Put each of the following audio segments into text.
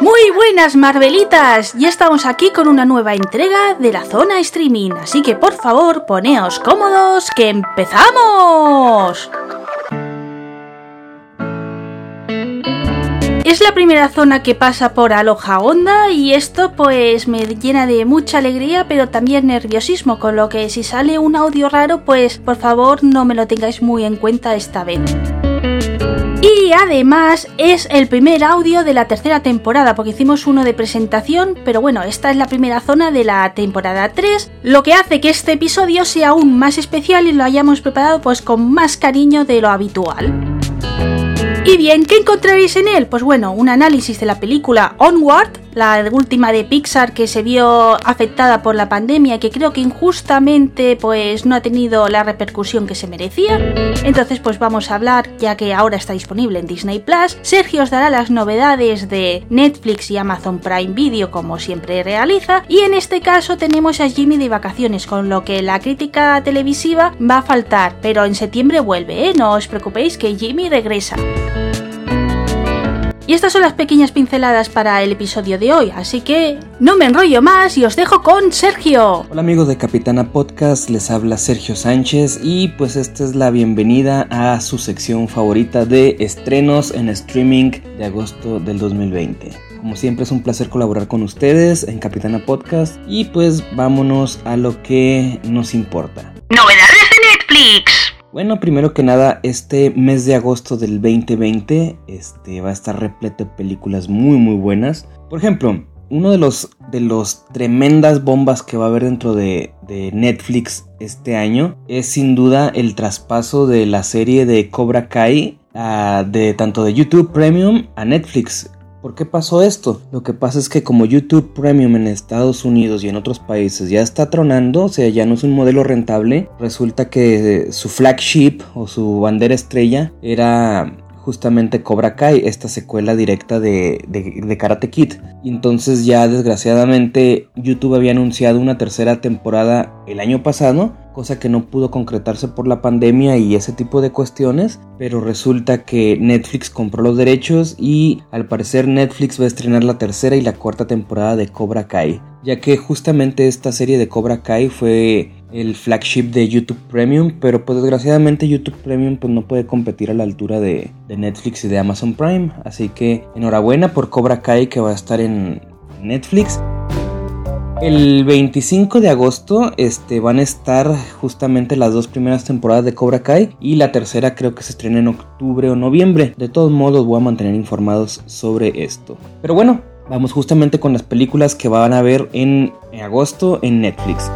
Muy buenas Marvelitas, ya estamos aquí con una nueva entrega de la zona streaming, así que por favor poneos cómodos que empezamos. Es la primera zona que pasa por Aloha Onda y esto pues me llena de mucha alegría pero también nerviosismo, con lo que si sale un audio raro pues por favor no me lo tengáis muy en cuenta esta vez. Y además es el primer audio de la tercera temporada, porque hicimos uno de presentación, pero bueno, esta es la primera zona de la temporada 3, lo que hace que este episodio sea aún más especial y lo hayamos preparado pues con más cariño de lo habitual. Y bien, ¿qué encontraréis en él? Pues bueno, un análisis de la película Onward, la última de Pixar que se vio afectada por la pandemia y que creo que injustamente pues no ha tenido la repercusión que se merecía. Entonces pues vamos a hablar, ya que ahora está disponible en Disney Plus. Sergio os dará las novedades de Netflix y Amazon Prime Video como siempre realiza. Y en este caso tenemos a Jimmy de vacaciones, con lo que la crítica televisiva va a faltar. Pero en septiembre vuelve, ¿eh? No os preocupéis que Jimmy regresa. Y estas son las pequeñas pinceladas para el episodio de hoy, así que no me enrollo más y os dejo con Sergio. Hola amigos de Capitana Podcast, les habla Sergio Sánchez y pues esta es la bienvenida a su sección favorita de estrenos en streaming de agosto del 2020. Como siempre es un placer colaborar con ustedes en Capitana Podcast y pues vámonos a lo que nos importa. Novedades. Bueno, primero que nada, este mes de agosto del 2020 este, va a estar repleto de películas muy muy buenas. Por ejemplo, uno de los, de los tremendas bombas que va a haber dentro de, de Netflix este año es sin duda el traspaso de la serie de Cobra Kai uh, de tanto de YouTube Premium a Netflix. ¿Por qué pasó esto? Lo que pasa es que como YouTube Premium en Estados Unidos y en otros países ya está tronando, o sea, ya no es un modelo rentable, resulta que su flagship o su bandera estrella era justamente Cobra Kai, esta secuela directa de, de, de, Karate Kid. Entonces ya desgraciadamente YouTube había anunciado una tercera temporada el año pasado, cosa que no pudo concretarse por la pandemia y ese tipo de cuestiones, pero resulta que Netflix compró los derechos y al parecer Netflix va a estrenar la tercera y la cuarta temporada de Cobra Kai, ya que justamente esta serie de Cobra Kai fue el flagship de YouTube Premium, pero pues desgraciadamente YouTube Premium pues no puede competir a la altura de, de, Netflix y de Amazon Prime, así que enhorabuena por Cobra Kai que va a estar en Netflix. El 25 de agosto este, van a estar justamente las dos primeras temporadas de Cobra Kai y la tercera creo que se estrena en octubre o noviembre. De todos modos voy a mantener informados sobre esto. Pero bueno, vamos justamente con las películas que van a ver en agosto en Netflix.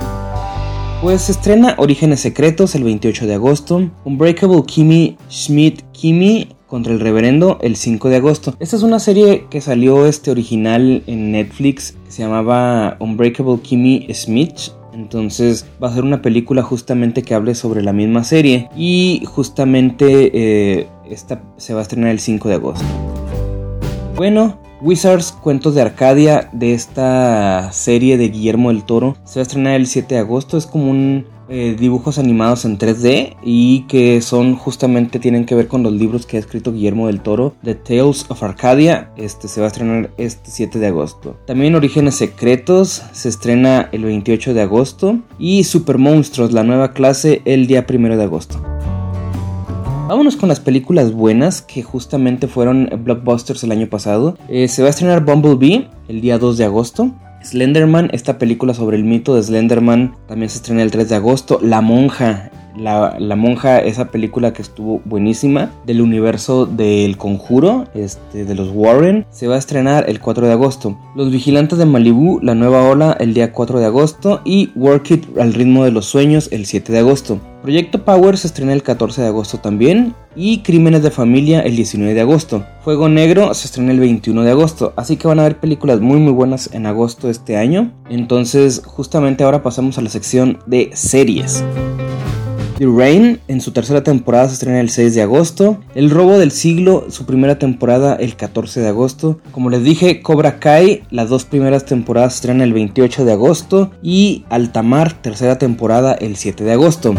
Pues se estrena Orígenes Secretos el 28 de agosto, Unbreakable Kimmy Schmidt Kimmy contra el reverendo el 5 de agosto. Esta es una serie que salió este original en Netflix que se llamaba Unbreakable Kimmy Smith. Entonces va a ser una película justamente que hable sobre la misma serie y justamente eh, esta se va a estrenar el 5 de agosto. Bueno, Wizards Cuentos de Arcadia de esta serie de Guillermo del Toro se va a estrenar el 7 de agosto. Es como un eh, dibujos animados en 3D y que son justamente tienen que ver con los libros que ha escrito Guillermo del Toro. The Tales of Arcadia este se va a estrenar este 7 de agosto. También Orígenes Secretos se estrena el 28 de agosto y Super Monstruos la nueva clase el día 1 de agosto. Vámonos con las películas buenas que justamente fueron blockbusters el año pasado. Eh, se va a estrenar Bumblebee el día 2 de agosto. Slenderman, esta película sobre el mito de Slenderman, también se estrena el 3 de agosto. La monja, la, monja, esa película que estuvo buenísima del universo del conjuro, este, de los Warren, se va a estrenar el 4 de agosto. Los vigilantes de Malibu, la nueva ola, el día 4 de agosto. Y Work It al ritmo de los sueños, el 7 de agosto. Proyecto Power se estrena el 14 de agosto también y Crímenes de Familia el 19 de agosto. Fuego Negro se estrena el 21 de agosto, así que van a haber películas muy muy buenas en agosto este año. Entonces justamente ahora pasamos a la sección de series. The Rain en su tercera temporada se estrena el 6 de agosto. El Robo del Siglo, su primera temporada el 14 de agosto. Como les dije, Cobra Kai, las dos primeras temporadas se estrenan el 28 de agosto. Y Altamar, tercera temporada el 7 de agosto.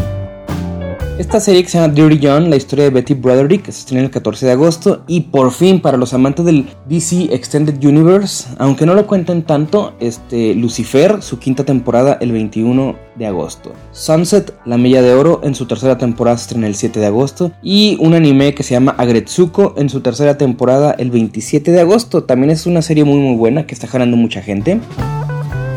Esta serie que se llama Dirty John, la historia de Betty Broderick, se estrena el 14 de agosto. Y por fin, para los amantes del DC Extended Universe, aunque no lo cuenten tanto, este, Lucifer, su quinta temporada el 21 de agosto. Sunset, La Milla de Oro, en su tercera temporada se estrena el 7 de agosto. Y un anime que se llama Agretsuko, en su tercera temporada el 27 de agosto. También es una serie muy muy buena que está jalando mucha gente.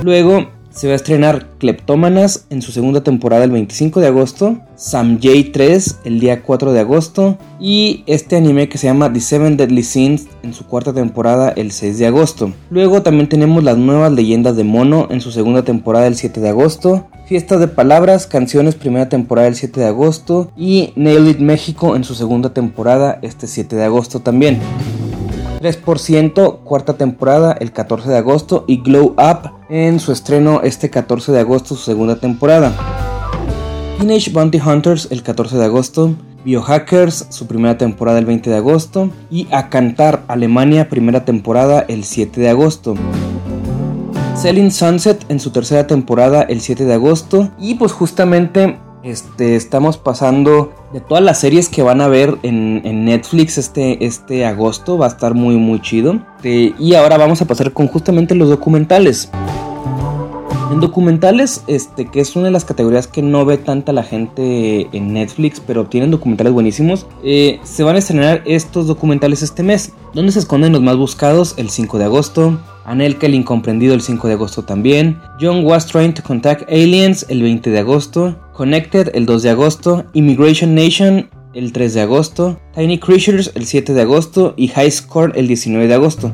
Luego se va a estrenar Kleptómanas en su segunda temporada el 25 de agosto, Sam J 3 el día 4 de agosto y este anime que se llama The Seven Deadly Sins en su cuarta temporada el 6 de agosto. Luego también tenemos las nuevas leyendas de Mono en su segunda temporada el 7 de agosto, Fiestas de Palabras, Canciones primera temporada el 7 de agosto y Nail It México en su segunda temporada este 7 de agosto también. 3% cuarta temporada el 14 de agosto y Glow Up en su estreno este 14 de agosto su segunda temporada. Teenage Bounty Hunters el 14 de agosto, Biohackers su primera temporada el 20 de agosto y A Cantar Alemania primera temporada el 7 de agosto. Selling Sunset en su tercera temporada el 7 de agosto y pues justamente este, estamos pasando de todas las series que van a ver en, Netflix este, este agosto. Va a estar muy, muy chido. y ahora vamos a pasar con justamente los documentales. En documentales, este, que es una de las categorías que no ve tanta la gente en Netflix, pero tienen documentales buenísimos, eh, se van a estrenar estos documentales este mes. ¿Dónde se esconden los más buscados? El 5 de agosto. Anelka el incomprendido el 5 de agosto también. John was trying to contact aliens el 20 de agosto. Connected el 2 de agosto. Immigration Nation el 3 de agosto. Tiny Creatures el 7 de agosto. Y High Score el 19 de agosto.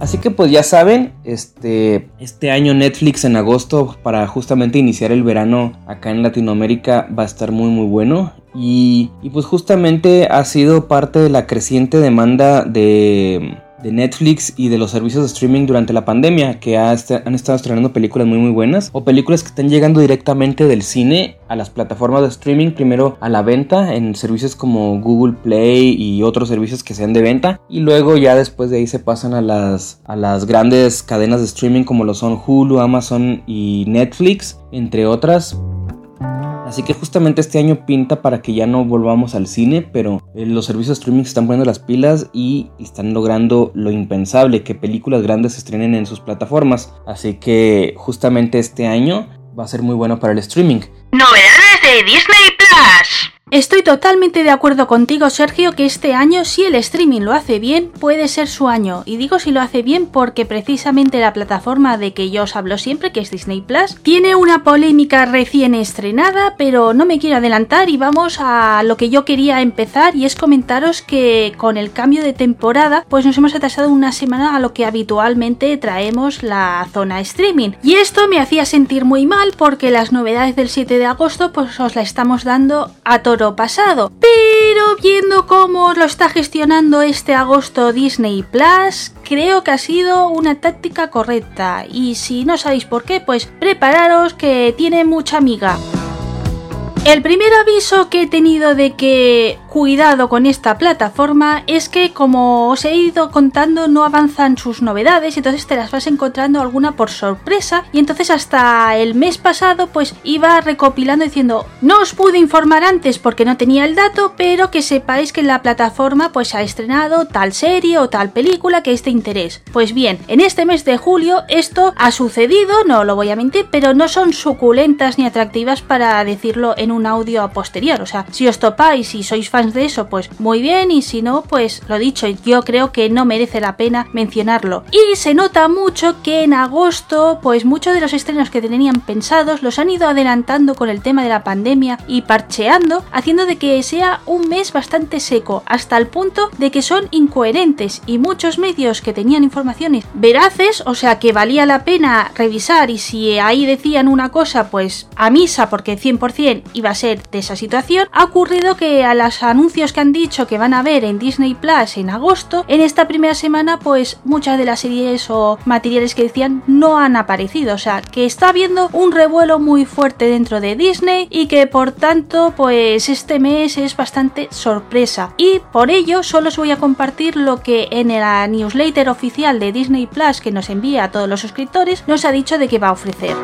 Así que pues ya saben, este, este año Netflix en agosto para justamente iniciar el verano acá en Latinoamérica va a estar muy muy bueno. Y, y pues justamente ha sido parte de la creciente demanda de de Netflix y de los servicios de streaming durante la pandemia, que han estado estrenando películas muy muy buenas, o películas que están llegando directamente del cine a las plataformas de streaming, primero a la venta en servicios como Google Play y otros servicios que sean de venta, y luego ya después de ahí se pasan a las, a las grandes cadenas de streaming como lo son Hulu, Amazon y Netflix, entre otras. Así que justamente este año pinta para que ya no volvamos al cine, pero eh, los servicios de streaming se están poniendo las pilas y están logrando lo impensable, que películas grandes se estrenen en sus plataformas. Así que justamente este año va a ser muy bueno para el streaming. Novedades de Disney Plus. Estoy totalmente de acuerdo contigo, Sergio, que este año, si el streaming lo hace bien, puede ser su año. Y digo si lo hace bien porque precisamente la plataforma de que yo os hablo siempre, que es Disney Plus, tiene una polémica recién estrenada, pero no me quiero adelantar y vamos a lo que yo quería empezar y es comentaros que con el cambio de temporada, pues nos hemos atrasado una semana a lo que habitualmente traemos la zona streaming. Y esto me hacía sentir muy mal porque las novedades del 7 de agosto, pues os la estamos dando a todos pasado. Pero viendo cómo lo está gestionando este agosto Disney Plus, creo que ha sido una táctica correcta. Y si no sabéis por qué, pues prepararos que tiene mucha amiga. El primer aviso que he tenido de que cuidado con esta plataforma es que como os he ido contando no avanzan sus novedades entonces te las vas encontrando alguna por sorpresa y entonces hasta el mes pasado pues iba recopilando diciendo no os pude informar antes porque no tenía el dato pero que sepáis que la plataforma pues ha estrenado tal serie o tal película que es de interés. Pues bien, en este mes de julio esto ha sucedido, no lo voy a mentir, pero no son suculentas ni atractivas para decirlo en un audio posterior. O sea, si os topáis y sois fans de eso, pues muy bien, y si no, pues lo dicho, yo creo que no merece la pena mencionarlo. Y se nota mucho que en agosto, pues muchos de los estrenos que tenían pensados los han ido adelantando con el tema de la pandemia y parcheando, haciendo de que sea un mes bastante seco, hasta el punto de que son incoherentes y muchos medios que tenían informaciones veraces, o sea que valía la pena revisar y si ahí decían una cosa, pues a misa porque 100% iba a ser de esa situación, ha ocurrido que a los anuncios que han dicho que van a ver en Disney Plus en agosto, en esta primera semana pues muchas de las series o materiales que decían no han aparecido, o sea que está habiendo un revuelo muy fuerte dentro de Disney y que por tanto pues este mes es bastante sorpresa y por ello solo os voy a compartir lo que en la newsletter oficial de Disney Plus que nos envía a todos los suscriptores nos ha dicho de que va a ofrecer.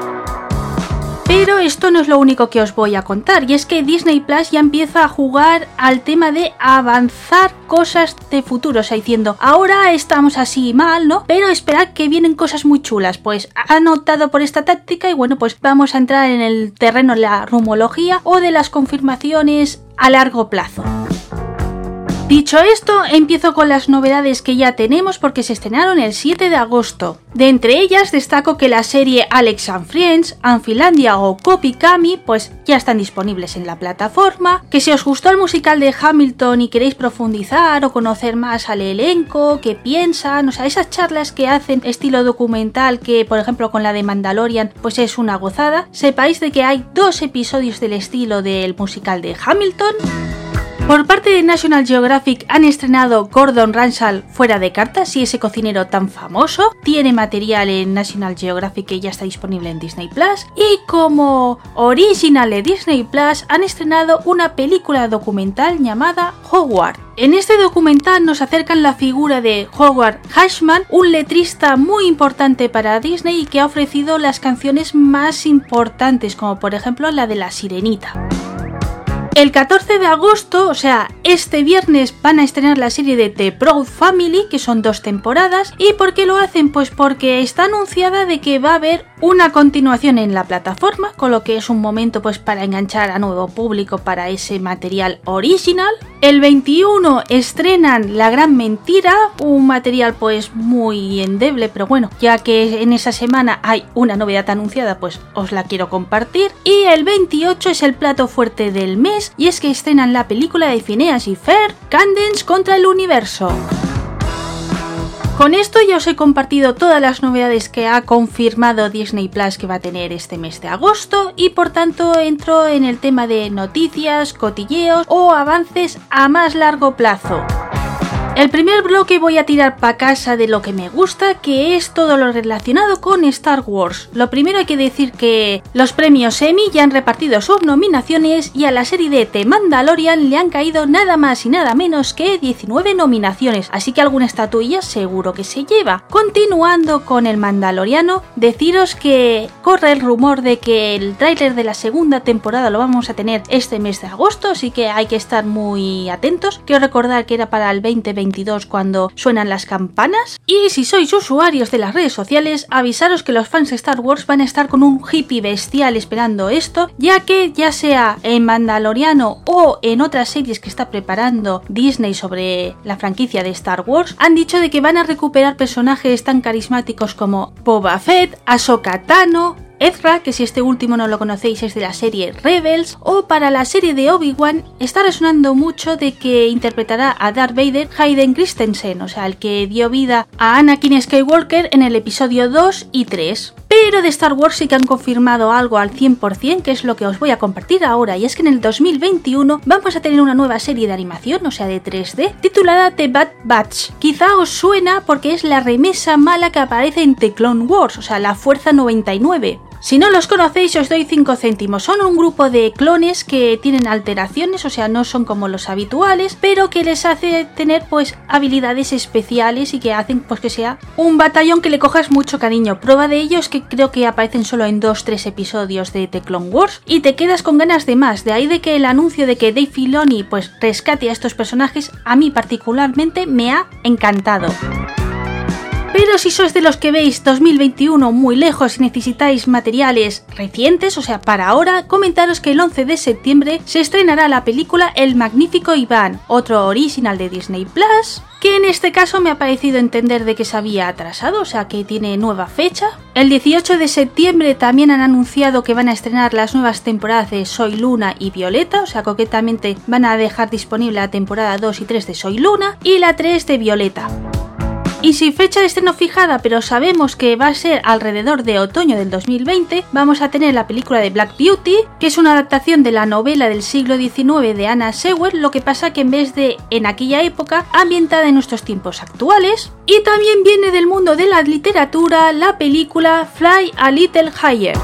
Pero esto no es lo único que os voy a contar, y es que Disney Plus ya empieza a jugar al tema de avanzar cosas de futuro, o sea, diciendo, ahora estamos así mal, ¿no? Pero esperad que vienen cosas muy chulas, pues han optado por esta táctica y bueno, pues vamos a entrar en el terreno de la rumología o de las confirmaciones a largo plazo. Dicho esto, empiezo con las novedades que ya tenemos porque se estrenaron el 7 de agosto. De entre ellas destaco que la serie Alex and Friends, Anfilandia o Copy Kami pues ya están disponibles en la plataforma, que si os gustó el musical de Hamilton y queréis profundizar o conocer más al elenco, qué piensan, o sea, esas charlas que hacen estilo documental que por ejemplo con la de Mandalorian pues es una gozada, sepáis de que hay dos episodios del estilo del musical de Hamilton. Por parte de National Geographic han estrenado Gordon Ramsay fuera de cartas y ese cocinero tan famoso tiene material en National Geographic que ya está disponible en Disney Plus y como original de Disney Plus han estrenado una película documental llamada Howard. En este documental nos acercan la figura de Howard Hashman, un letrista muy importante para Disney y que ha ofrecido las canciones más importantes como por ejemplo la de La Sirenita. El 14 de agosto, o sea, este viernes van a estrenar la serie de The Proud Family, que son dos temporadas. ¿Y por qué lo hacen? Pues porque está anunciada de que va a haber una continuación en la plataforma, con lo que es un momento pues para enganchar a nuevo público para ese material original. El 21 estrenan La Gran Mentira, un material pues muy endeble, pero bueno, ya que en esa semana hay una novedad anunciada, pues os la quiero compartir. Y el 28 es el plato fuerte del mes, y es que estrenan la película de Phineas y Fer, Candence contra el universo. Con esto ya os he compartido todas las novedades que ha confirmado Disney Plus que va a tener este mes de agosto y por tanto entro en el tema de noticias, cotilleos o avances a más largo plazo. El primer bloque voy a tirar para casa de lo que me gusta, que es todo lo relacionado con Star Wars. Lo primero hay que decir que los premios Emmy ya han repartido sus nominaciones y a la serie de The Mandalorian le han caído nada más y nada menos que 19 nominaciones, así que alguna estatuilla seguro que se lleva. Continuando con el Mandaloriano, deciros que corre el rumor de que el tráiler de la segunda temporada lo vamos a tener este mes de agosto, así que hay que estar muy atentos. Quiero recordar que era para el 2020 cuando suenan las campanas. Y si sois usuarios de las redes sociales, avisaros que los fans de Star Wars van a estar con un hippie bestial esperando esto, ya que ya sea en Mandaloriano o en otras series que está preparando Disney sobre la franquicia de Star Wars, han dicho de que van a recuperar personajes tan carismáticos como Boba Fett, Ahsoka Tano, Ezra, que si este último no lo conocéis es de la serie Rebels, o para la serie de Obi-Wan está resonando mucho de que interpretará a Darth Vader Hayden Christensen, o sea, el que dio vida a Anakin Skywalker en el episodio 2 y 3. Pero de Star Wars sí que han confirmado algo al 100%, que es lo que os voy a compartir ahora, y es que en el 2021 vamos a tener una nueva serie de animación, o sea, de 3D, titulada The Bad Batch. Quizá os suena porque es la remesa mala que aparece en The Clone Wars, o sea, la Fuerza 99. Si no los conocéis os doy 5 céntimos. Son un grupo de clones que tienen alteraciones, o sea, no son como los habituales, pero que les hace tener pues habilidades especiales y que hacen pues que sea un batallón que le cojas mucho cariño. Prueba de ello es que creo que aparecen solo en 2-3 episodios de The Clone Wars y te quedas con ganas de más. De ahí de que el anuncio de que Dave Filoni pues rescate a estos personajes a mí particularmente me ha encantado. Pero si sois de los que veis 2021 muy lejos y necesitáis materiales recientes, o sea, para ahora, comentaros que el 11 de septiembre se estrenará la película El Magnífico Iván, otro original de Disney Plus, que en este caso me ha parecido entender de que se había atrasado, o sea que tiene nueva fecha. El 18 de septiembre también han anunciado que van a estrenar las nuevas temporadas de Soy Luna y Violeta, o sea concretamente van a dejar disponible la temporada 2 y 3 de Soy Luna y la 3 de Violeta. Y sin fecha de estreno fijada, pero sabemos que va a ser alrededor de otoño del 2020, vamos a tener la película de Black Beauty, que es una adaptación de la novela del siglo XIX de Anna Sewell, lo que pasa que en vez de en aquella época, ambientada en nuestros tiempos actuales. Y también viene del mundo de la literatura la película Fly a Little Higher.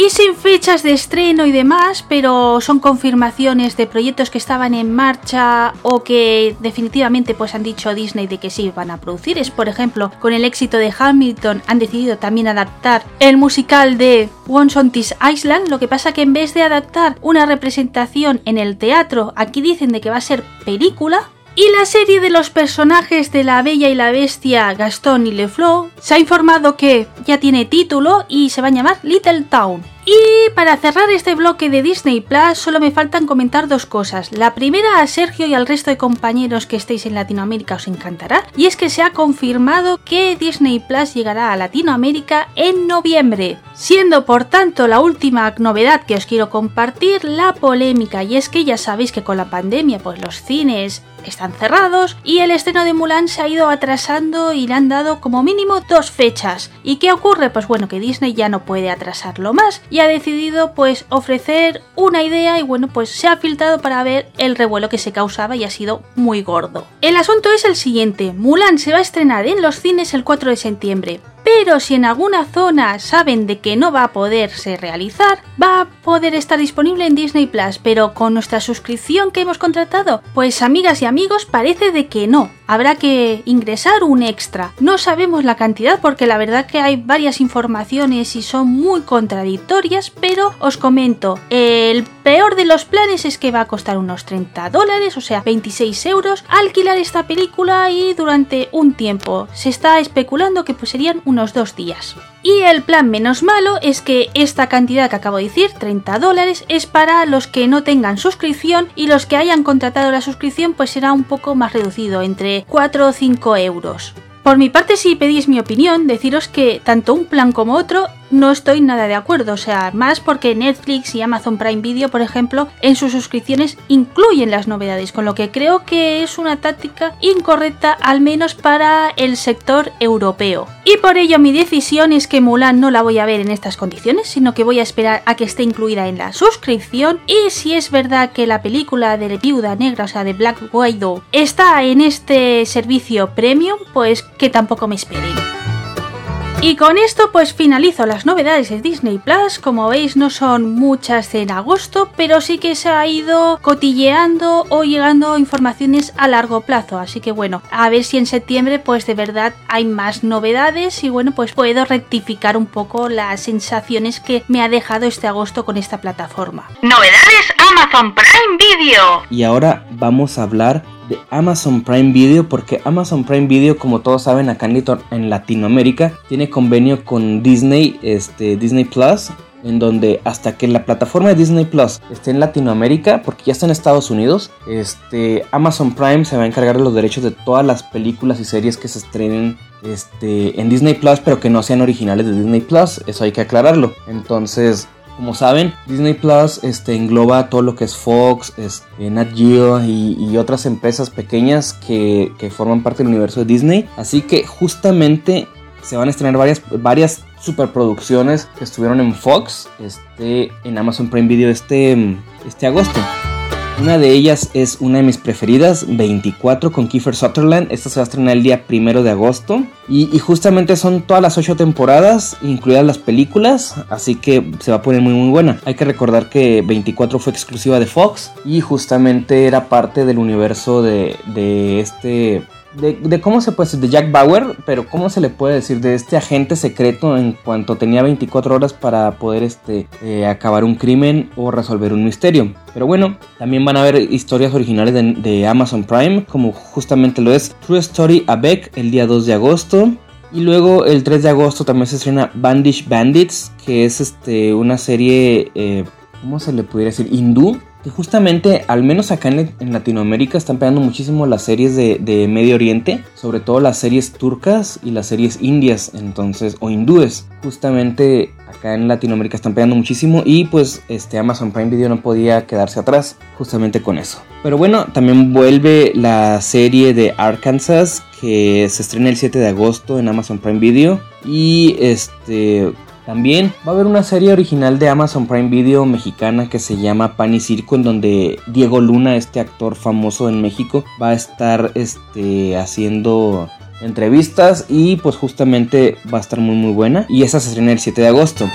Y sin fechas de estreno y demás, pero son confirmaciones de proyectos que estaban en marcha o que definitivamente pues han dicho Disney de que sí van a producir. Es por ejemplo, con el éxito de Hamilton han decidido también adaptar el musical de Once on This Island, lo que pasa que en vez de adaptar una representación en el teatro, aquí dicen de que va a ser película, y la serie de los personajes de La Bella y la Bestia, Gastón y Le Fleur, se ha informado que ya tiene título y se va a llamar Little Town. Y para cerrar este bloque de Disney Plus solo me faltan comentar dos cosas. La primera a Sergio y al resto de compañeros que estéis en Latinoamérica os encantará y es que se ha confirmado que Disney Plus llegará a Latinoamérica en noviembre, siendo por tanto la última novedad que os quiero compartir la polémica y es que ya sabéis que con la pandemia pues los cines están cerrados y el estreno de Mulan se ha ido atrasando y le han dado como mínimo dos fechas. ¿Y qué ocurre? Pues bueno, que Disney ya no puede atrasarlo más y ha decidido pues ofrecer una idea y bueno pues se ha filtrado para ver el revuelo que se causaba y ha sido muy gordo. El asunto es el siguiente, Mulan se va a estrenar en los cines el 4 de septiembre, pero si en alguna zona saben de que no va a poderse realizar, va a poder estar disponible en Disney Plus, pero con nuestra suscripción que hemos contratado, pues amigas y amigos parece de que no. Habrá que ingresar un extra. No sabemos la cantidad porque la verdad que hay varias informaciones y son muy contradictorias, pero os comento, el peor de los planes es que va a costar unos 30 dólares, o sea, 26 euros, alquilar esta película y durante un tiempo. Se está especulando que pues serían unos dos días. Y el plan menos malo es que esta cantidad que acabo de decir, 30 dólares, es para los que no tengan suscripción y los que hayan contratado la suscripción pues será un poco más reducido, entre 4 o 5 euros. Por mi parte, si pedís mi opinión, deciros que tanto un plan como otro no estoy nada de acuerdo, o sea, más porque Netflix y Amazon Prime Video, por ejemplo, en sus suscripciones incluyen las novedades, con lo que creo que es una táctica incorrecta al menos para el sector europeo. Y por ello mi decisión es que Mulan no la voy a ver en estas condiciones, sino que voy a esperar a que esté incluida en la suscripción y si es verdad que la película de Viuda Negra, o sea, de Black Widow, está en este servicio premium, pues que tampoco me esperen. Y con esto pues finalizo las novedades de Disney Plus. Como veis no son muchas en agosto, pero sí que se ha ido cotilleando o llegando informaciones a largo plazo. Así que bueno, a ver si en septiembre pues de verdad hay más novedades y bueno pues puedo rectificar un poco las sensaciones que me ha dejado este agosto con esta plataforma. Novedades Amazon Prime Video. Y ahora vamos a hablar de Amazon Prime Video porque Amazon Prime Video como todos saben acá en Latinoamérica tiene convenio con Disney, este, Disney Plus en donde hasta que la plataforma de Disney Plus esté en Latinoamérica, porque ya está en Estados Unidos, este, Amazon Prime se va a encargar de los derechos de todas las películas y series que se estrenen este, en Disney Plus, pero que no sean originales de Disney Plus, eso hay que aclararlo. Entonces, como saben, Disney Plus este, engloba todo lo que es Fox, este, Nat Geo y, otras empresas pequeñas que, forman parte del universo de Disney. Así que justamente se van a estrenar varias, varias superproducciones que estuvieron en Fox, este, en Amazon Prime Video este, este agosto. Una de ellas es una de mis preferidas, 24 con Kiefer Sutherland. Esta se va a estrenar el día primero de agosto. Y, justamente son todas las 8 temporadas, incluidas las películas. Así que se va a poner muy muy buena. Hay que recordar que 24 fue exclusiva de Fox. Y justamente era parte del universo de, de este de, cómo se puede decir, de Jack Bauer, pero cómo se le puede decir de este agente secreto en cuanto tenía 24 horas para poder este, eh, acabar un crimen o resolver un misterio. Pero bueno, también van a haber historias originales de, Amazon Prime, como justamente lo es True Story Beck el día 2 de agosto. Y luego el 3 de agosto también se estrena Bandish Bandits, que es este, una serie, eh, ¿cómo se le pudiera decir? Hindú, que justamente, al menos acá en, Latinoamérica, están pegando muchísimo las series de, Medio Oriente, sobre todo las series turcas y las series indias, entonces, o hindúes. Justamente acá en Latinoamérica están pegando muchísimo y pues este Amazon Prime Video no podía quedarse atrás justamente con eso. Pero bueno, también vuelve la serie de Arkansas que se estrena el 7 de agosto en Amazon Prime Video y este también va a haber una serie original de Amazon Prime Video mexicana que se llama Pan y Circo, en donde Diego Luna, este actor famoso en México, va a estar este, haciendo entrevistas y pues justamente va a estar muy muy buena. Y esa se estrena el 7 de agosto.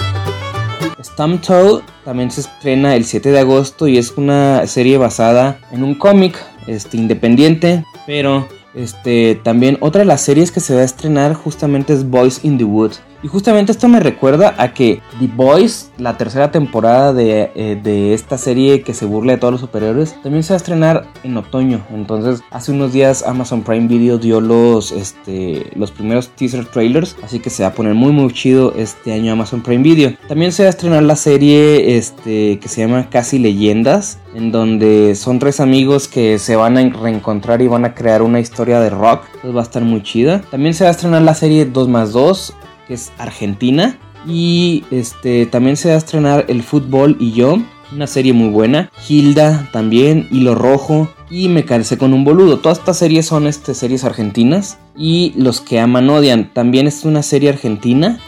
Toad también se estrena el 7 de agosto y es una serie basada en un cómic este, independiente, pero este, también otra de las series que se va a estrenar justamente es Boys in the Woods. Y justamente esto me recuerda a que The Boys, la tercera temporada eh, de, esta serie que se burla de todos los superhéroes, también se va a estrenar en otoño. Entonces, hace unos días Amazon Prime Video dio los, este, los primeros teaser trailers. Así que se va a poner muy muy chido este año Amazon Prime Video. También se va a estrenar la serie este, que se llama Casi Leyendas. En donde son tres amigos que se van a reencontrar y van a crear una historia de rock. Entonces va a estar muy chida. También se va a estrenar la serie 2 más 2 que es Argentina. Y este también se va a estrenar El Fútbol y yo, una serie muy buena. Hilda también, Hilo Rojo y Me calcé con un boludo. Todas estas series son este, series argentinas. Y Los que aman odian. También es una serie argentina.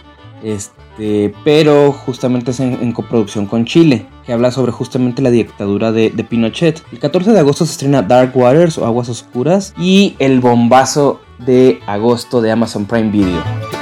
Este, pero justamente es en, coproducción con Chile, que habla sobre justamente la dictadura de, de, Pinochet. El 14 de agosto se estrena Dark Waters o Aguas Oscuras y el bombazo de agosto de Amazon Prime Video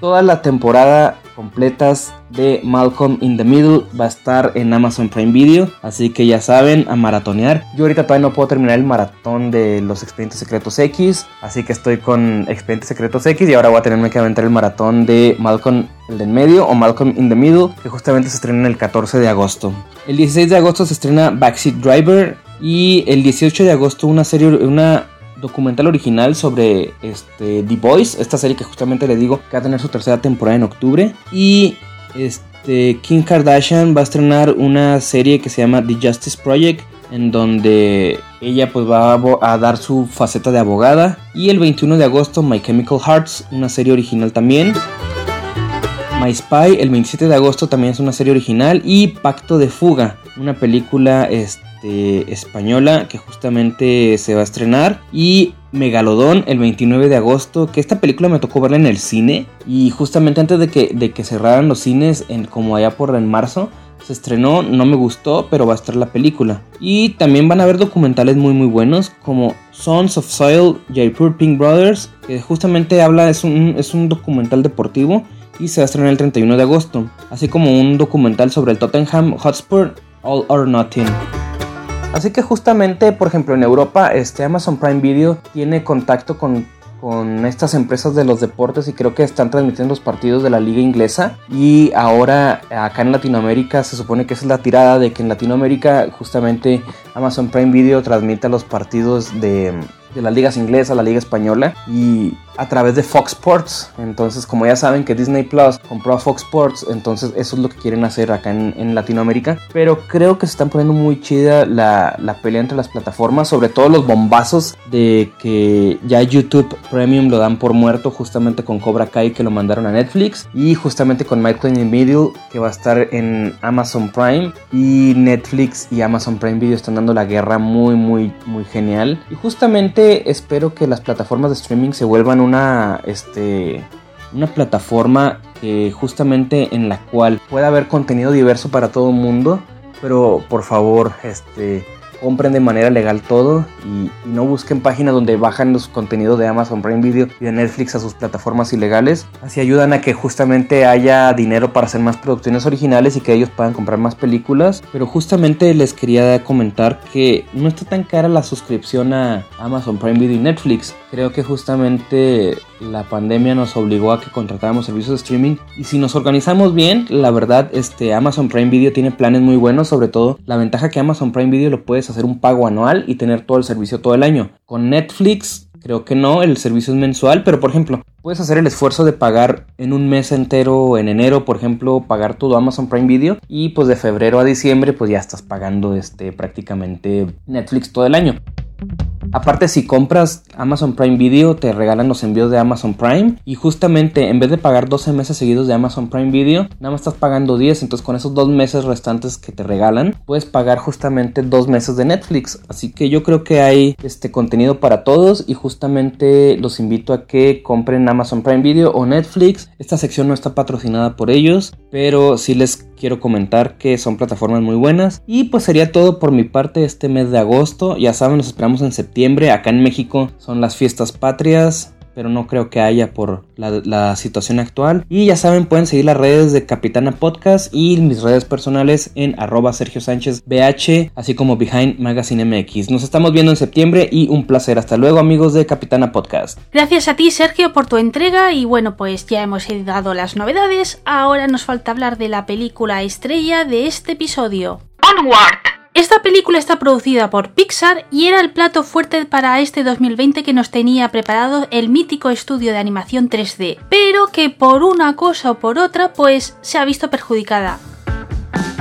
toda la temporada completas de Malcolm in the Middle va a estar en Amazon Prime Video, así que ya saben, a maratonear. Yo ahorita todavía no puedo terminar el maratón de los Expedientes Secretos X, así que estoy con Expedientes Secretos X y ahora voy a tenerme que aventar el maratón de Malcolm el de en medio o Malcolm in the Middle, que justamente se estrena el 14 de agosto. El 16 de agosto se estrena Backseat Driver y el 18 de agosto una serie una documental original sobre este, The Boys, esta serie que justamente le digo que va a tener su tercera temporada en octubre. Y este, Kim Kardashian va a estrenar una serie que se llama The Justice Project, en donde ella pues va a, dar su faceta de abogada. Y el 21 de agosto My Chemical Hearts, una serie original también. My Spy, el 27 de agosto también es una serie original. Y Pacto de Fuga, una película... Este, este, española que justamente se va a estrenar. Y Megalodón el 29 de agosto, que esta película me tocó verla en el cine. Y justamente antes de que, de que cerraran los cines, en, como allá por en marzo, se estrenó, no me gustó, pero va a estar la película. Y también van a haber documentales muy muy buenos como Sons of Soil, Jaipur Pink Brothers, que justamente habla, es un, es un documental deportivo y se va a estrenar el 31 de agosto, así como un documental sobre el Tottenham Hotspur All or Nothing. Así que justamente, por ejemplo, en Europa, este Amazon Prime Video tiene contacto con, con estas empresas de los deportes y creo que están transmitiendo los partidos de la liga inglesa. Y ahora acá en Latinoamérica se supone que es la tirada de que en Latinoamérica justamente Amazon Prime Video transmite los partidos de, de las ligas inglesas, la liga española y a través de Fox Sports. Entonces, como ya saben que Disney Plus compró a Fox Sports, entonces eso es lo que quieren hacer acá en, Latinoamérica. Pero creo que se están poniendo muy chida la, la, pelea entre las plataformas, sobre todo los bombazos de que ya YouTube Premium lo dan por muerto, justamente con Cobra Kai que lo mandaron a Netflix y justamente con Michael in the Middle que va a estar en Amazon Prime y Netflix y Amazon Prime Video están dando la guerra muy, muy, muy genial. Y justamente espero que las plataformas de streaming se vuelvan una, este, una plataforma que justamente en la cual pueda haber contenido diverso para todo el mundo, pero por favor, este, compren de manera legal todo y, no busquen páginas donde bajan los contenidos de Amazon Prime Video y de Netflix a sus plataformas ilegales. Así ayudan a que justamente haya dinero para hacer más producciones originales y que ellos puedan comprar más películas. Pero justamente les quería comentar que no está tan cara la suscripción a Amazon Prime Video y Netflix. Creo que justamente la pandemia nos obligó a que contratáramos servicios de streaming y si nos organizamos bien, la verdad, este Amazon Prime Video tiene planes muy buenos, sobre todo la ventaja que Amazon Prime Video lo puedes hacer un pago anual y tener todo el servicio todo el año. Con Netflix Creo que no, el servicio es mensual, pero por ejemplo, puedes hacer el esfuerzo de pagar en un mes entero, en enero, por ejemplo, pagar todo Amazon Prime Video y pues de febrero a diciembre pues ya estás pagando este prácticamente Netflix todo el año. Aparte, si compras Amazon Prime Video, te regalan los envíos de Amazon Prime. Y justamente, en vez de pagar 12 meses seguidos de Amazon Prime Video, nada más estás pagando 10. Entonces, con esos dos meses restantes que te regalan, puedes pagar justamente dos meses de Netflix. Así que yo creo que hay este contenido para todos. Y justamente los invito a que compren Amazon Prime Video o Netflix. Esta sección no está patrocinada por ellos, pero sí les quiero comentar que son plataformas muy buenas. Y pues sería todo por mi parte este mes de agosto. Ya saben, nos esperamos en septiembre. Acá en México son las fiestas patrias. pero no creo que haya por la, situación actual. Y ya saben, pueden seguir las redes de Capitana Podcast y mis redes personales en arroba Sergio Sánchez BH, así como Behind Magazine MX. Nos estamos viendo en septiembre y un placer. Hasta luego amigos de Capitana Podcast. Gracias a ti Sergio por tu entrega y bueno pues ya hemos dado las novedades. Ahora nos falta hablar de la película estrella de este episodio. Onward. Esta película está producida por Pixar y era el plato fuerte para este 2020 que nos tenía preparado el mítico estudio de animación 3D, pero que por una cosa o por otra pues se ha visto perjudicada.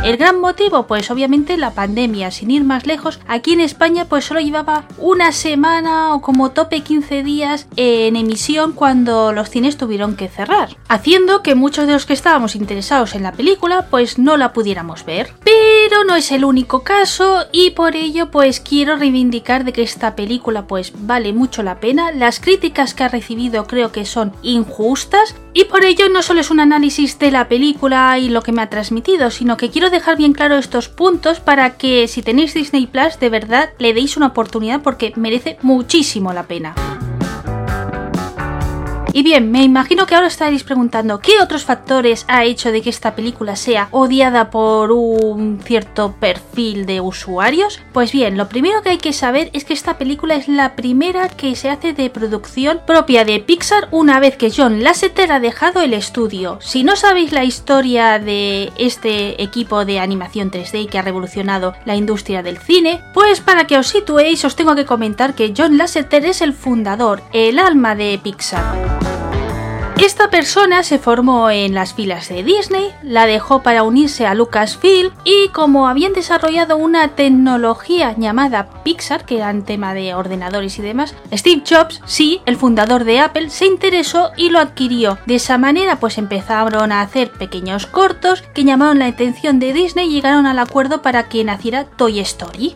El gran motivo, pues obviamente la pandemia, sin ir más lejos, aquí en España pues solo llevaba una semana o como tope 15 días en emisión cuando los cines tuvieron que cerrar, haciendo que muchos de los que estábamos interesados en la película pues no la pudiéramos ver. Pero no es el único caso y por ello pues quiero reivindicar de que esta película pues vale mucho la pena, las críticas que ha recibido creo que son injustas y por ello no solo es un análisis de la película y lo que me ha transmitido, sino que quiero dejar bien claro estos puntos para que si tenéis Disney Plus de verdad le deis una oportunidad porque merece muchísimo la pena. Y bien, me imagino que ahora estaréis preguntando qué otros factores ha hecho de que esta película sea odiada por un cierto perfil de usuarios. Pues bien, lo primero que hay que saber es que esta película es la primera que se hace de producción propia de Pixar una vez que John Lasseter ha dejado el estudio. Si no sabéis la historia de este equipo de animación 3D que ha revolucionado la industria del cine, pues para que os situéis os tengo que comentar que John Lasseter es el fundador, el alma de Pixar. Esta persona se formó en las filas de Disney, la dejó para unirse a Lucasfilm y como habían desarrollado una tecnología llamada Pixar, que era en tema de ordenadores y demás, Steve Jobs, sí, el fundador de Apple, se interesó y lo adquirió. De esa manera pues empezaron a hacer pequeños cortos que llamaron la atención de Disney y llegaron al acuerdo para que naciera Toy Story.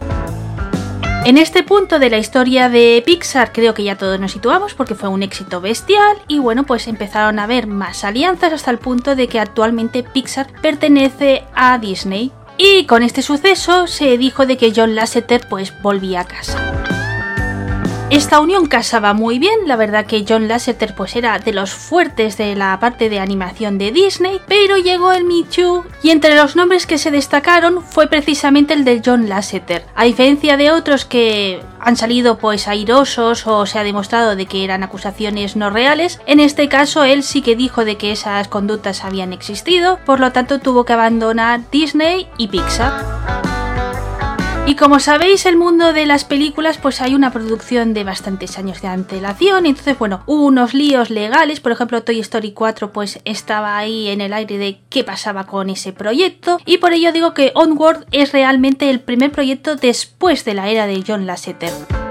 En este punto de la historia de Pixar creo que ya todos nos situamos porque fue un éxito bestial y bueno pues empezaron a haber más alianzas hasta el punto de que actualmente Pixar pertenece a Disney y con este suceso se dijo de que John Lasseter pues volvía a casa. Esta unión casaba muy bien, la verdad que John Lasseter pues era de los fuertes de la parte de animación de Disney, pero llegó el Too y entre los nombres que se destacaron fue precisamente el de John Lasseter. A diferencia de otros que han salido pues airosos o se ha demostrado de que eran acusaciones no reales, en este caso él sí que dijo de que esas conductas habían existido, por lo tanto tuvo que abandonar Disney y Pixar. Y como sabéis, el mundo de las películas, pues hay una producción de bastantes años de antelación. Entonces, bueno, hubo unos líos legales. Por ejemplo, Toy Story 4, pues estaba ahí en el aire de qué pasaba con ese proyecto. Y por ello digo que Onward es realmente el primer proyecto después de la era de John Lasseter.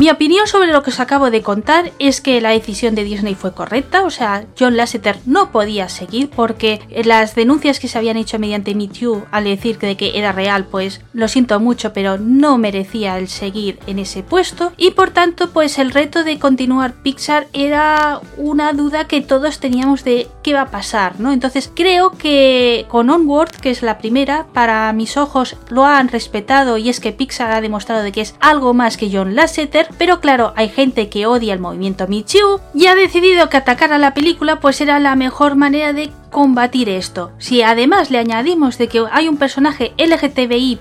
Mi opinión sobre lo que os acabo de contar es que la decisión de Disney fue correcta, o sea, John Lasseter no podía seguir porque las denuncias que se habían hecho mediante Me Too al decir que, que era real, pues lo siento mucho, pero no merecía el seguir en ese puesto y por tanto, pues el reto de continuar Pixar era una duda que todos teníamos de qué va a pasar, ¿no? Entonces creo que con Onward, que es la primera, para mis ojos lo han respetado y es que Pixar ha demostrado de que es algo más que John Lasseter pero claro, hay gente que odia el movimiento Michiu y ha decidido que atacar a la película pues era la mejor manera de combatir esto. Si además le añadimos de que hay un personaje LGTBI,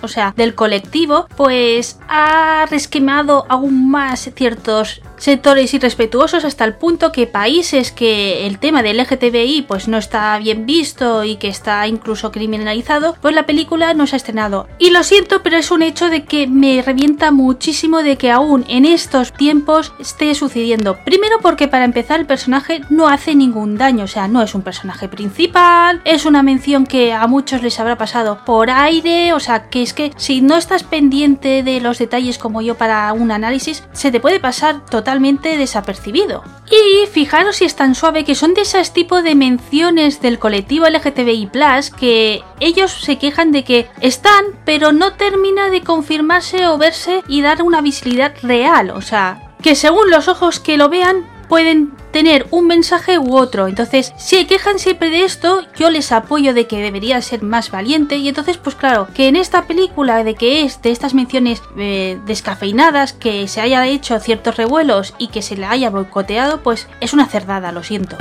o sea, del colectivo, pues ha resquemado aún más ciertos sectores irrespetuosos hasta el punto que países que el tema del LGTBI pues no está bien visto y que está incluso criminalizado, pues la película no se ha estrenado. Y lo siento, pero es un hecho de que me revienta muchísimo de que aún en estos tiempos esté sucediendo. Primero porque para empezar el personaje no hace ningún daño, o sea, no es un personaje principal, es una mención que a muchos les habrá pasado por aire, o sea, que es que si no estás pendiente de los detalles como yo para un análisis, se te puede pasar totalmente desapercibido. Y fijaros si es tan suave que son de esos tipos de menciones del colectivo LGTBI que ellos se quejan de que están, pero no termina de confirmarse o verse y dar una visibilidad real. O sea, que según los ojos que lo vean, pueden tener un mensaje u otro. Entonces, si quejan siempre de esto, yo les apoyo de que debería ser más valiente. Y entonces, pues claro, que en esta película de que es de estas menciones eh, descafeinadas, que se haya hecho ciertos revuelos y que se le haya boicoteado, pues es una cerdada, lo siento.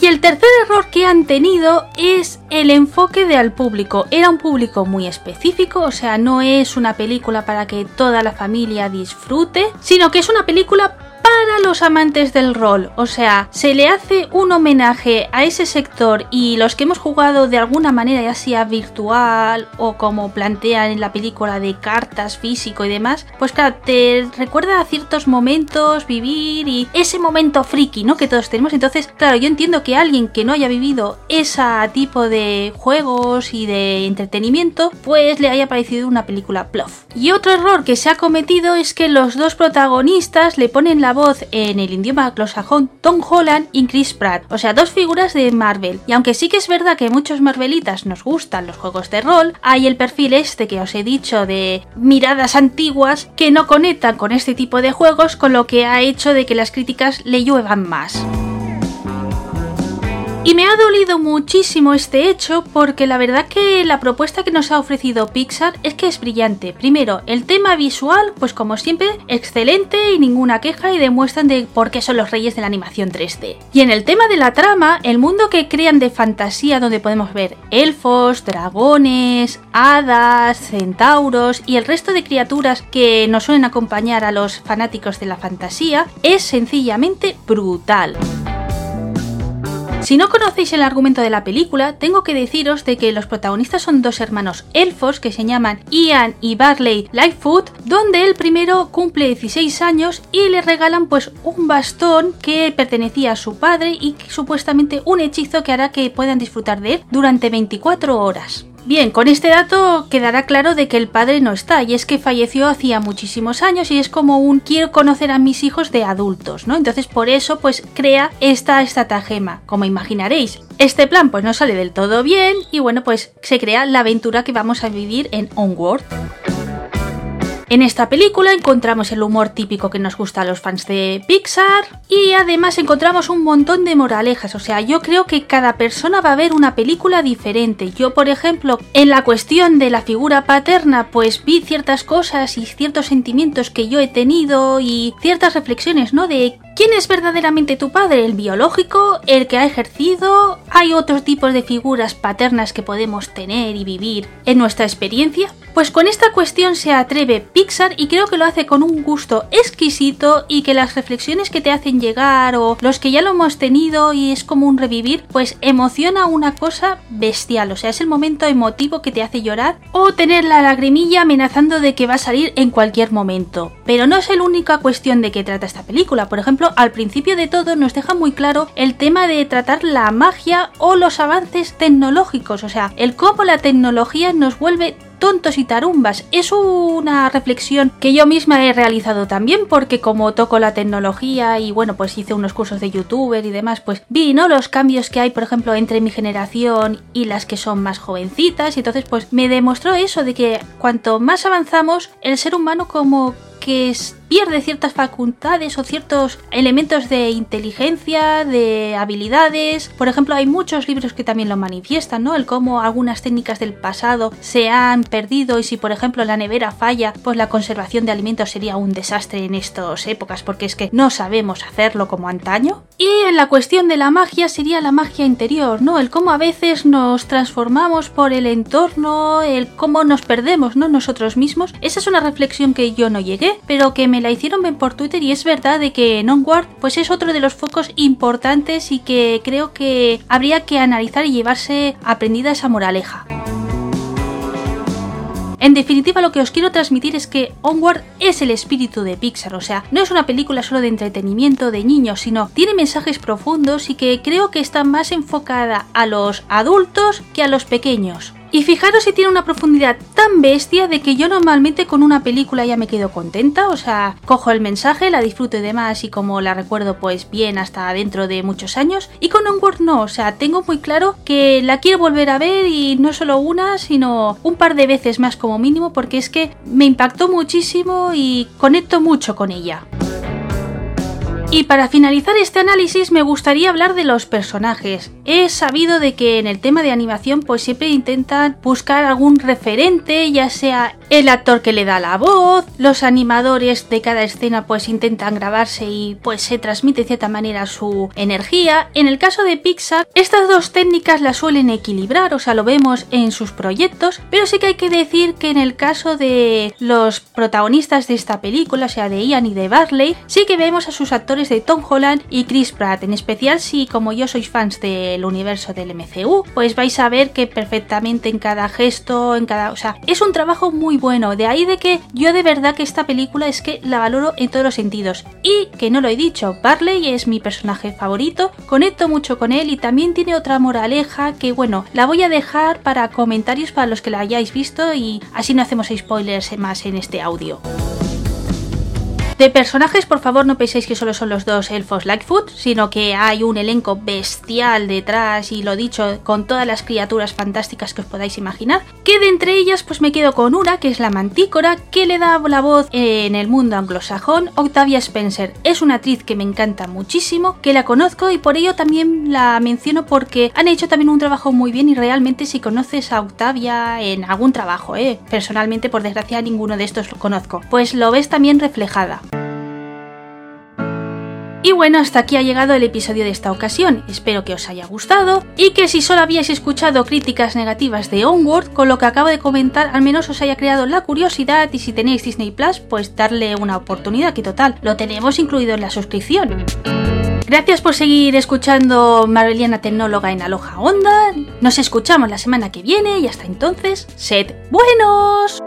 Y el tercer error que han tenido es el enfoque de al público. Era un público muy específico, o sea, no es una película para que toda la familia disfrute, sino que es una película para los amantes del rol. O sea, se le hace un homenaje a ese sector y los que hemos jugado de alguna manera, ya sea virtual o como plantean en la película de cartas, físico y demás, pues claro, te recuerda a ciertos momentos, vivir y ese momento friki, ¿no? Que todos tenemos. Entonces, claro, yo entiendo que alguien que no haya vivido ese tipo de juegos y de entretenimiento, pues le haya parecido una película plof. Y otro error que se ha cometido es que los dos protagonistas le ponen la voz en el idioma anglosajón Tom Holland y Chris Pratt, o sea, dos figuras de Marvel. Y aunque sí que es verdad que muchos Marvelitas nos gustan los juegos de rol, hay el perfil este que os he dicho de miradas antiguas que no conectan con este tipo de juegos, con lo que ha hecho de que las críticas le lluevan más. Y me ha dolido muchísimo este hecho porque la verdad que la propuesta que nos ha ofrecido Pixar es que es brillante. Primero, el tema visual, pues como siempre, excelente y ninguna queja y demuestran de por qué son los reyes de la animación 3D. Y en el tema de la trama, el mundo que crean de fantasía donde podemos ver elfos, dragones, hadas, centauros y el resto de criaturas que nos suelen acompañar a los fanáticos de la fantasía, es sencillamente brutal. Si no conocéis el argumento de la película, tengo que deciros de que los protagonistas son dos hermanos elfos que se llaman Ian y Barley Lightfoot, donde el primero cumple 16 años y le regalan pues un bastón que pertenecía a su padre y supuestamente un hechizo que hará que puedan disfrutar de él durante 24 horas. Bien, con este dato quedará claro de que el padre no está, y es que falleció hacía muchísimos años y es como un quiero conocer a mis hijos de adultos, ¿no? Entonces por eso pues crea esta estratagema, como imaginaréis. Este plan pues no sale del todo bien y bueno pues se crea la aventura que vamos a vivir en Onward. En esta película encontramos el humor típico que nos gusta a los fans de Pixar y además encontramos un montón de moralejas, o sea, yo creo que cada persona va a ver una película diferente. Yo, por ejemplo, en la cuestión de la figura paterna, pues vi ciertas cosas y ciertos sentimientos que yo he tenido y ciertas reflexiones, ¿no? De ¿Quién es verdaderamente tu padre? ¿El biológico? ¿El que ha ejercido? ¿Hay otros tipos de figuras paternas que podemos tener y vivir en nuestra experiencia? Pues con esta cuestión se atreve Pixar y creo que lo hace con un gusto exquisito y que las reflexiones que te hacen llegar o los que ya lo hemos tenido y es como un revivir, pues emociona una cosa bestial, o sea, es el momento emotivo que te hace llorar o tener la lagrimilla amenazando de que va a salir en cualquier momento. Pero no es la única cuestión de que trata esta película, por ejemplo, al principio de todo nos deja muy claro el tema de tratar la magia o los avances tecnológicos, o sea, el cómo la tecnología nos vuelve tontos y tarumbas. Es una reflexión que yo misma he realizado también porque como toco la tecnología y bueno, pues hice unos cursos de youtuber y demás, pues vi, ¿no? Los cambios que hay, por ejemplo, entre mi generación y las que son más jovencitas y entonces pues me demostró eso de que cuanto más avanzamos, el ser humano como que pierde ciertas facultades o ciertos elementos de inteligencia, de habilidades. Por ejemplo, hay muchos libros que también lo manifiestan, ¿no? El cómo algunas técnicas del pasado se han perdido y si, por ejemplo, la nevera falla, pues la conservación de alimentos sería un desastre en estas épocas porque es que no sabemos hacerlo como antaño. Y en la cuestión de la magia sería la magia interior, ¿no? El cómo a veces nos transformamos por el entorno, el cómo nos perdemos, ¿no? Nosotros mismos. Esa es una reflexión que yo no llegué, pero que me la hicieron ver por Twitter y es verdad de que Onward pues es otro de los focos importantes y que creo que habría que analizar y llevarse aprendida esa moraleja. En definitiva, lo que os quiero transmitir es que Onward es el espíritu de Pixar, o sea, no es una película solo de entretenimiento de niños, sino tiene mensajes profundos y que creo que está más enfocada a los adultos que a los pequeños. Y fijaros si tiene una profundidad tan bestia de que yo normalmente con una película ya me quedo contenta, o sea, cojo el mensaje, la disfruto y demás y como la recuerdo pues bien hasta dentro de muchos años. Y con Onward no, o sea, tengo muy claro que la quiero volver a ver y no solo una, sino un par de veces más como mínimo porque es que me impactó muchísimo y conecto mucho con ella. Y para finalizar este análisis me gustaría hablar de los personajes. He sabido de que en el tema de animación pues siempre intentan buscar algún referente, ya sea el actor que le da la voz, los animadores de cada escena pues intentan grabarse y pues se transmite de cierta manera su energía. En el caso de Pixar, estas dos técnicas las suelen equilibrar, o sea, lo vemos en sus proyectos, pero sí que hay que decir que en el caso de los protagonistas de esta película, o sea, de Ian y de Barley, sí que vemos a sus actores de Tom Holland y Chris Pratt, en especial si como yo sois fans del universo del MCU, pues vais a ver que perfectamente en cada gesto, en cada... O sea, es un trabajo muy bueno, de ahí de que yo de verdad que esta película es que la valoro en todos los sentidos. Y que no lo he dicho, Barley es mi personaje favorito, conecto mucho con él y también tiene otra moraleja que bueno, la voy a dejar para comentarios para los que la hayáis visto y así no hacemos spoilers más en este audio. De personajes, por favor, no penséis que solo son los dos elfos Lightfoot, sino que hay un elenco bestial detrás y lo dicho, con todas las criaturas fantásticas que os podáis imaginar. Que de entre ellas, pues me quedo con una, que es la mantícora, que le da la voz en el mundo anglosajón. Octavia Spencer es una actriz que me encanta muchísimo, que la conozco y por ello también la menciono porque han hecho también un trabajo muy bien y realmente si conoces a Octavia en algún trabajo, eh, personalmente por desgracia ninguno de estos lo conozco, pues lo ves también reflejada. Y bueno, hasta aquí ha llegado el episodio de esta ocasión, espero que os haya gustado y que si solo habíais escuchado críticas negativas de Onward, con lo que acabo de comentar al menos os haya creado la curiosidad y si tenéis Disney Plus, pues darle una oportunidad que total, lo tenemos incluido en la suscripción. Gracias por seguir escuchando Marveliana Tecnóloga en Aloha Onda. Nos escuchamos la semana que viene y hasta entonces, sed buenos.